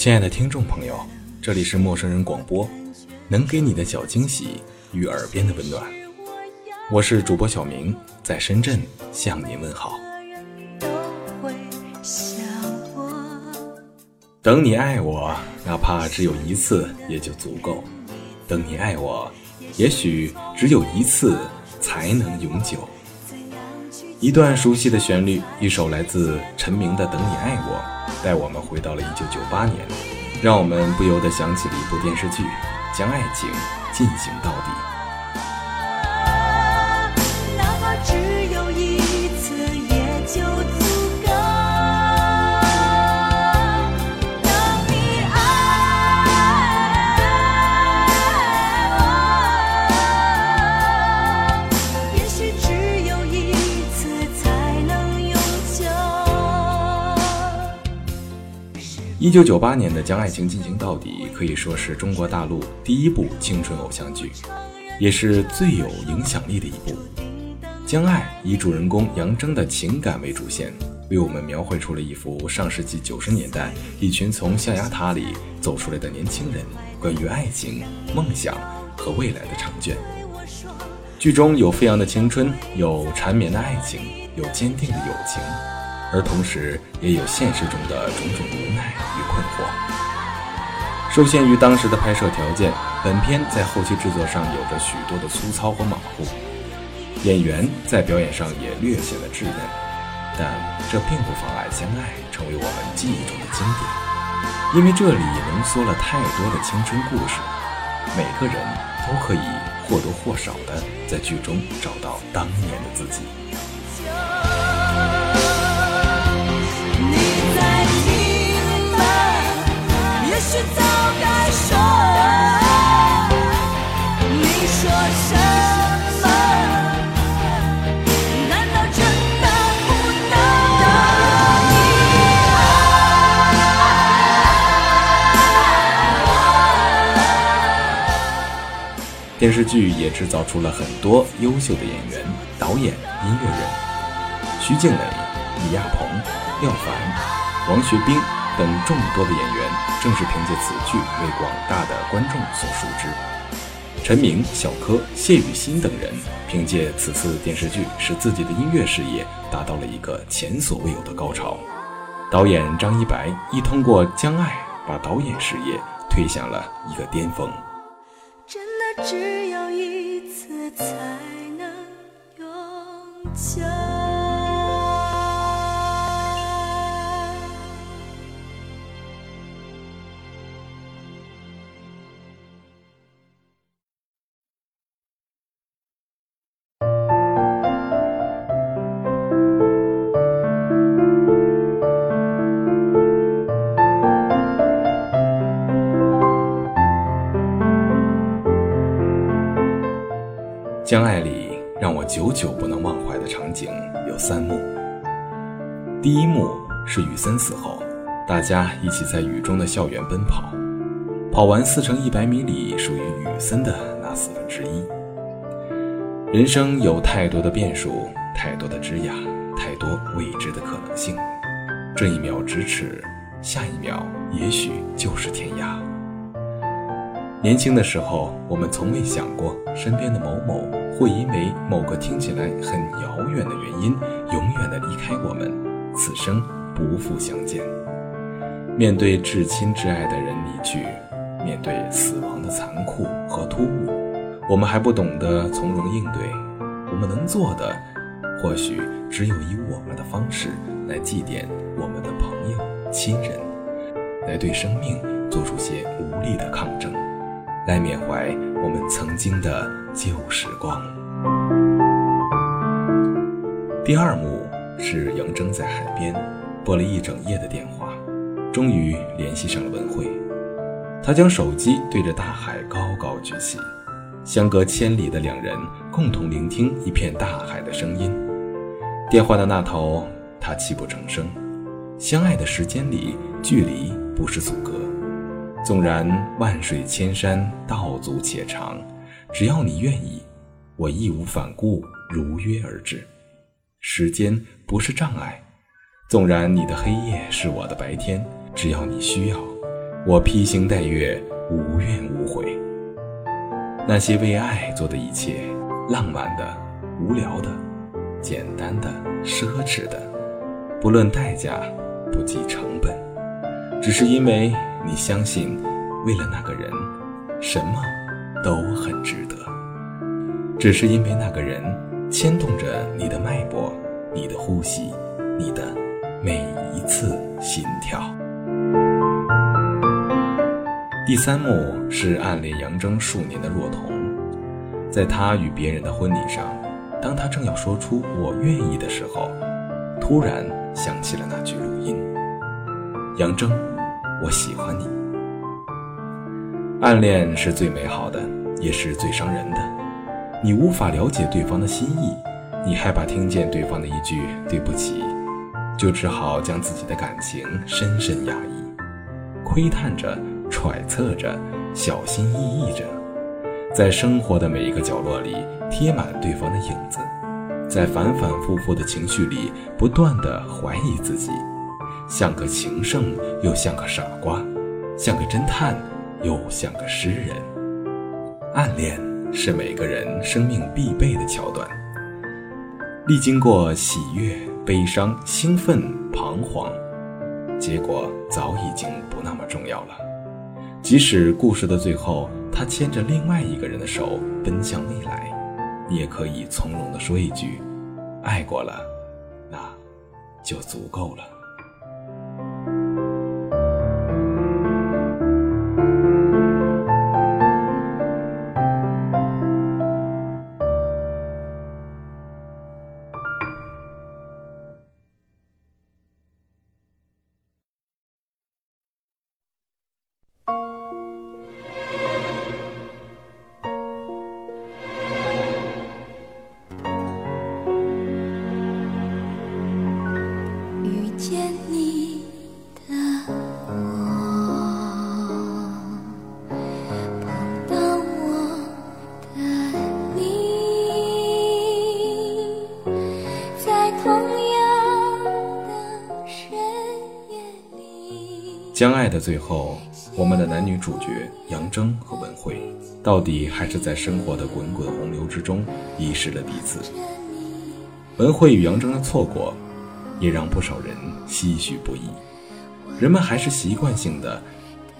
亲爱的听众朋友，这里是陌生人广播，能给你的小惊喜与耳边的温暖。我是主播小明，在深圳向您问好。等你爱我，哪怕只有一次也就足够。等你爱我，也许只有一次才能永久。一段熟悉的旋律，一首来自陈明的《等你爱我》。带我们回到了一九九八年，让我们不由得想起了一部电视剧，将爱情进行到底。一九九八年的《将爱情进行到底》可以说是中国大陆第一部青春偶像剧，也是最有影响力的一部。将爱以主人公杨铮的情感为主线，为我们描绘出了一幅上世纪九十年代一群从象牙塔里走出来的年轻人关于爱情、梦想和未来的长卷。剧中有飞扬的青春，有缠绵的爱情，有坚定的友情。而同时，也有现实中的种种无奈与困惑。受限于当时的拍摄条件，本片在后期制作上有着许多的粗糙和马虎，演员在表演上也略显了稚嫩。但这并不妨碍《相爱》成为我们记忆中的经典，因为这里浓缩了太多的青春故事，每个人都可以或多或少的在剧中找到当年的自己。电视剧也制造出了很多优秀的演员、导演、音乐人，徐静蕾、李亚鹏、廖凡、王学兵等众多的演员，正是凭借此剧为广大的观众所熟知。陈明、小柯、谢雨欣等人凭借此次电视剧，使自己的音乐事业达到了一个前所未有的高潮。导演张一白亦通过《将爱》把导演事业推向了一个巅峰。真的只有一次才能永久。将爱里让我久久不能忘怀的场景有三幕。第一幕是雨森死后，大家一起在雨中的校园奔跑，跑完四乘一百米里属于雨森的那四分之一。人生有太多的变数，太多的枝桠，太多未知的可能性。这一秒咫尺，下一秒也许就是天涯。年轻的时候，我们从未想过身边的某某。会因为某个听起来很遥远的原因，永远的离开我们，此生不复相见。面对至亲至爱的人离去，面对死亡的残酷和突兀，我们还不懂得从容应对，我们能做的，或许只有以我们的方式来祭奠我们的朋友、亲人，来对生命做出些无力的抗争，来缅怀我们曾经的旧时光。第二幕是杨铮在海边拨了一整夜的电话，终于联系上了文慧。他将手机对着大海高高举起。相隔千里的两人共同聆听一片大海的声音。电话的那头，他泣不成声。相爱的时间里，距离不是阻隔。纵然万水千山，道阻且长，只要你愿意，我义无反顾，如约而至。时间不是障碍。纵然你的黑夜是我的白天，只要你需要，我披星戴月，无怨无悔。那些为爱做的一切，浪漫的、无聊的、简单的、奢侈的，不论代价，不计成本，只是因为你相信，为了那个人，什么都很值得。只是因为那个人牵动着你的脉搏，你的呼吸，你的每一次心跳。第三幕是暗恋杨铮数年的若彤，在他与别人的婚礼上，当他正要说出“我愿意”的时候，突然想起了那句录音：“杨铮，我喜欢你。”暗恋是最美好的，也是最伤人的。你无法了解对方的心意，你害怕听见对方的一句“对不起”，就只好将自己的感情深深压抑，窥探着。揣测着，小心翼翼着，在生活的每一个角落里贴满对方的影子，在反反复复的情绪里不断的怀疑自己，像个情圣又像个傻瓜，像个侦探又像个诗人。暗恋是每个人生命必备的桥段，历经过喜悦、悲伤、兴奋、彷徨，结果早已经不那么重要了。即使故事的最后，他牵着另外一个人的手奔向未来，你也可以从容地说一句：“爱过了，那就足够了。”见你的我将爱的最后，我们的男女主角杨铮和文慧，到底还是在生活的滚滚洪流之中遗失了彼此。文慧与杨铮的错过，也让不少人唏嘘不已。人们还是习惯性的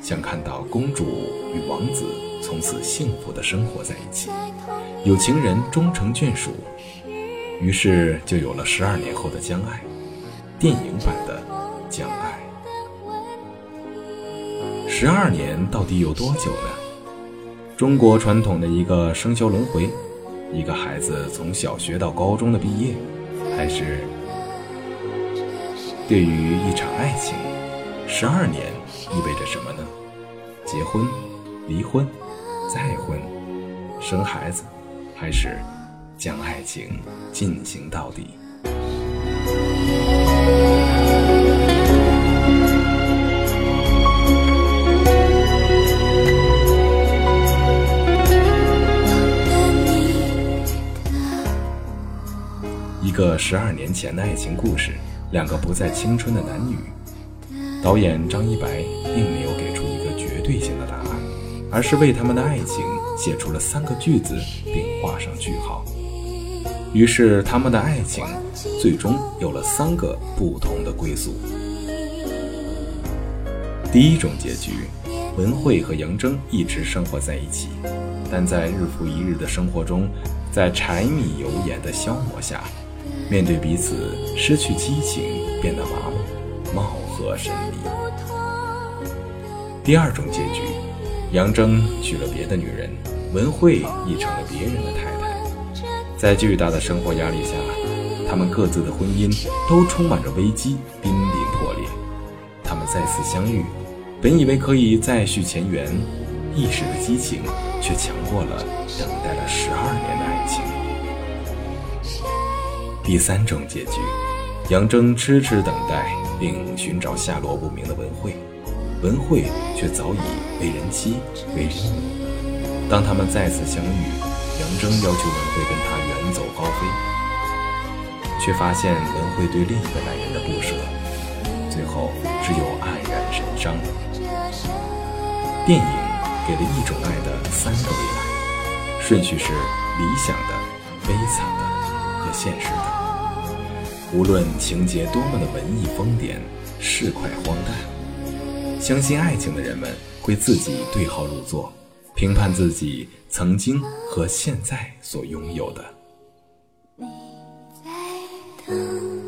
想看到公主与王子从此幸福的生活在一起，有情人终成眷属，于是就有了十二年后的将爱，电影版的将爱。十二年到底有多久呢？中国传统的一个生肖轮回，一个孩子从小学到高中的毕业，还是对于一场爱情，十二年意味着什么呢？结婚、离婚、再婚、生孩子，还是将爱情进行到底？一个十二年前的爱情故事，两个不再青春的男女。导演张一白并没有给出一个绝对性的答案，而是为他们的爱情写出了三个句子，并画上句号。于是，他们的爱情最终有了三个不同的归宿。第一种结局，文慧和杨铮一直生活在一起，但在日复一日的生活中，在柴米油盐的消磨下，面对彼此失去激情，变得麻木，貌合神离。第二种结局，杨铮娶了别的女人，文慧亦成了别人的太太。在巨大的生活压力下，他们各自的婚姻都充满着危机，濒临破裂。他们再次相遇，本以为可以再续前缘，一时的激情却强过了等待了十二年的爱情。第三种结局，杨铮痴痴等待并寻找下落不明的文慧。文慧却早已为人妻、为人母。当他们再次相遇，杨铮要求文慧跟他远走高飞，却发现文慧对另一个男人的不舍，最后只有黯然神伤。电影给了一种爱的三个未来，顺序是理想的、悲惨的和现实的。无论情节多么的文艺疯癫、市侩荒诞。相信爱情的人们会自己对号入座，评判自己曾经和现在所拥有的。你在等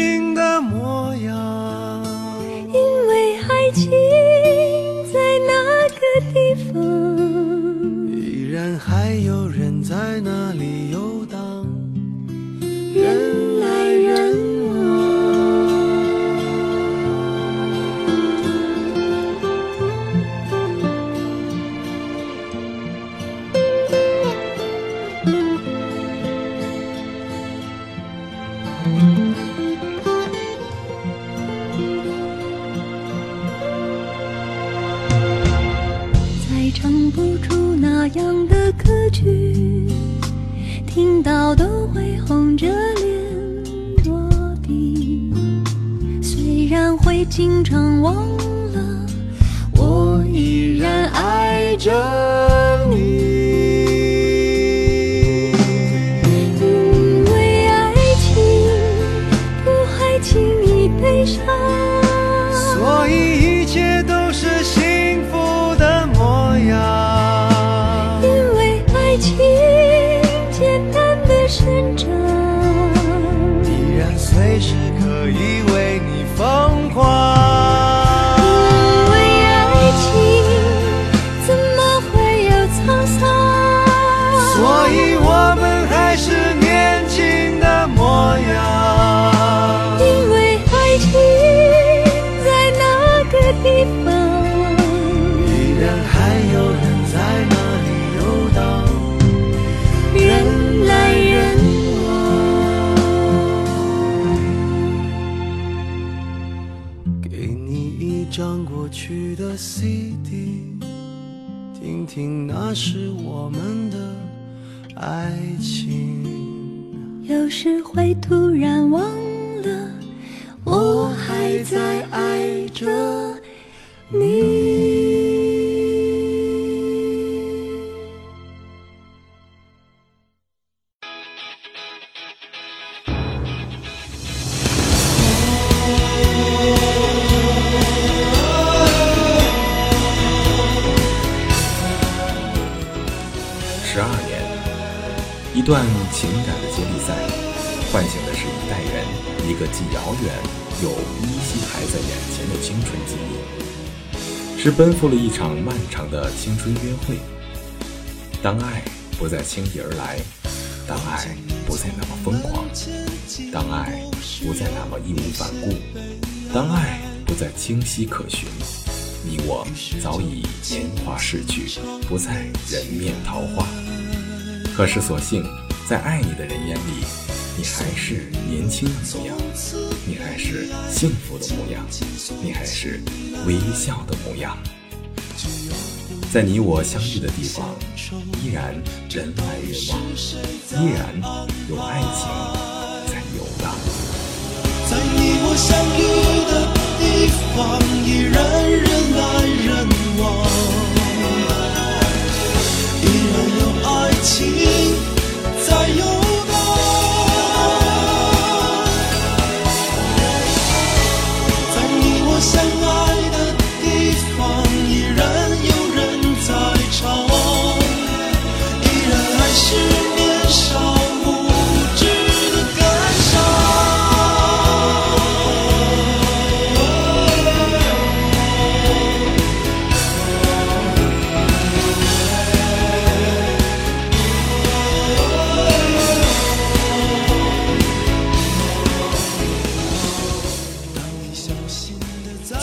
CD，听听那是我们的爱情。有时会突然忘了，我还在爱着一段情感的接力赛，唤醒的是一代人一个既遥远又依稀还在眼前的青春记忆，是奔赴了一场漫长的青春约会。当爱不再轻易而来，当爱不再那么疯狂，当爱不再那么义无反顾，当爱不再清晰可寻，你我早已年华逝去，不再人面桃花。可是，所幸，在爱你的人眼里，你还是年轻的模样，你还是幸福的模样，你还是微笑的模样。在你我相遇的地方，依然人来人往，依然有爱情在游荡。在你我相遇的地方，依然人来人往。情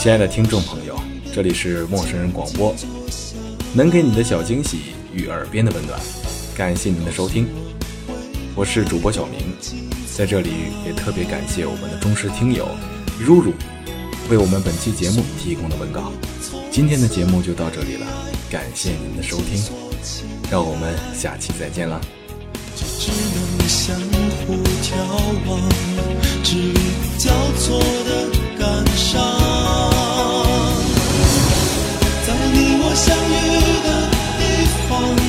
亲爱的听众朋友，这里是陌生人广播，能给你的小惊喜与耳边的温暖，感谢您的收听，我是主播小明，在这里也特别感谢我们的忠实听友如如为我们本期节目提供的文稿。今天的节目就到这里了，感谢您的收听，让我们下期再见了。只，交错的感伤。相遇的地方，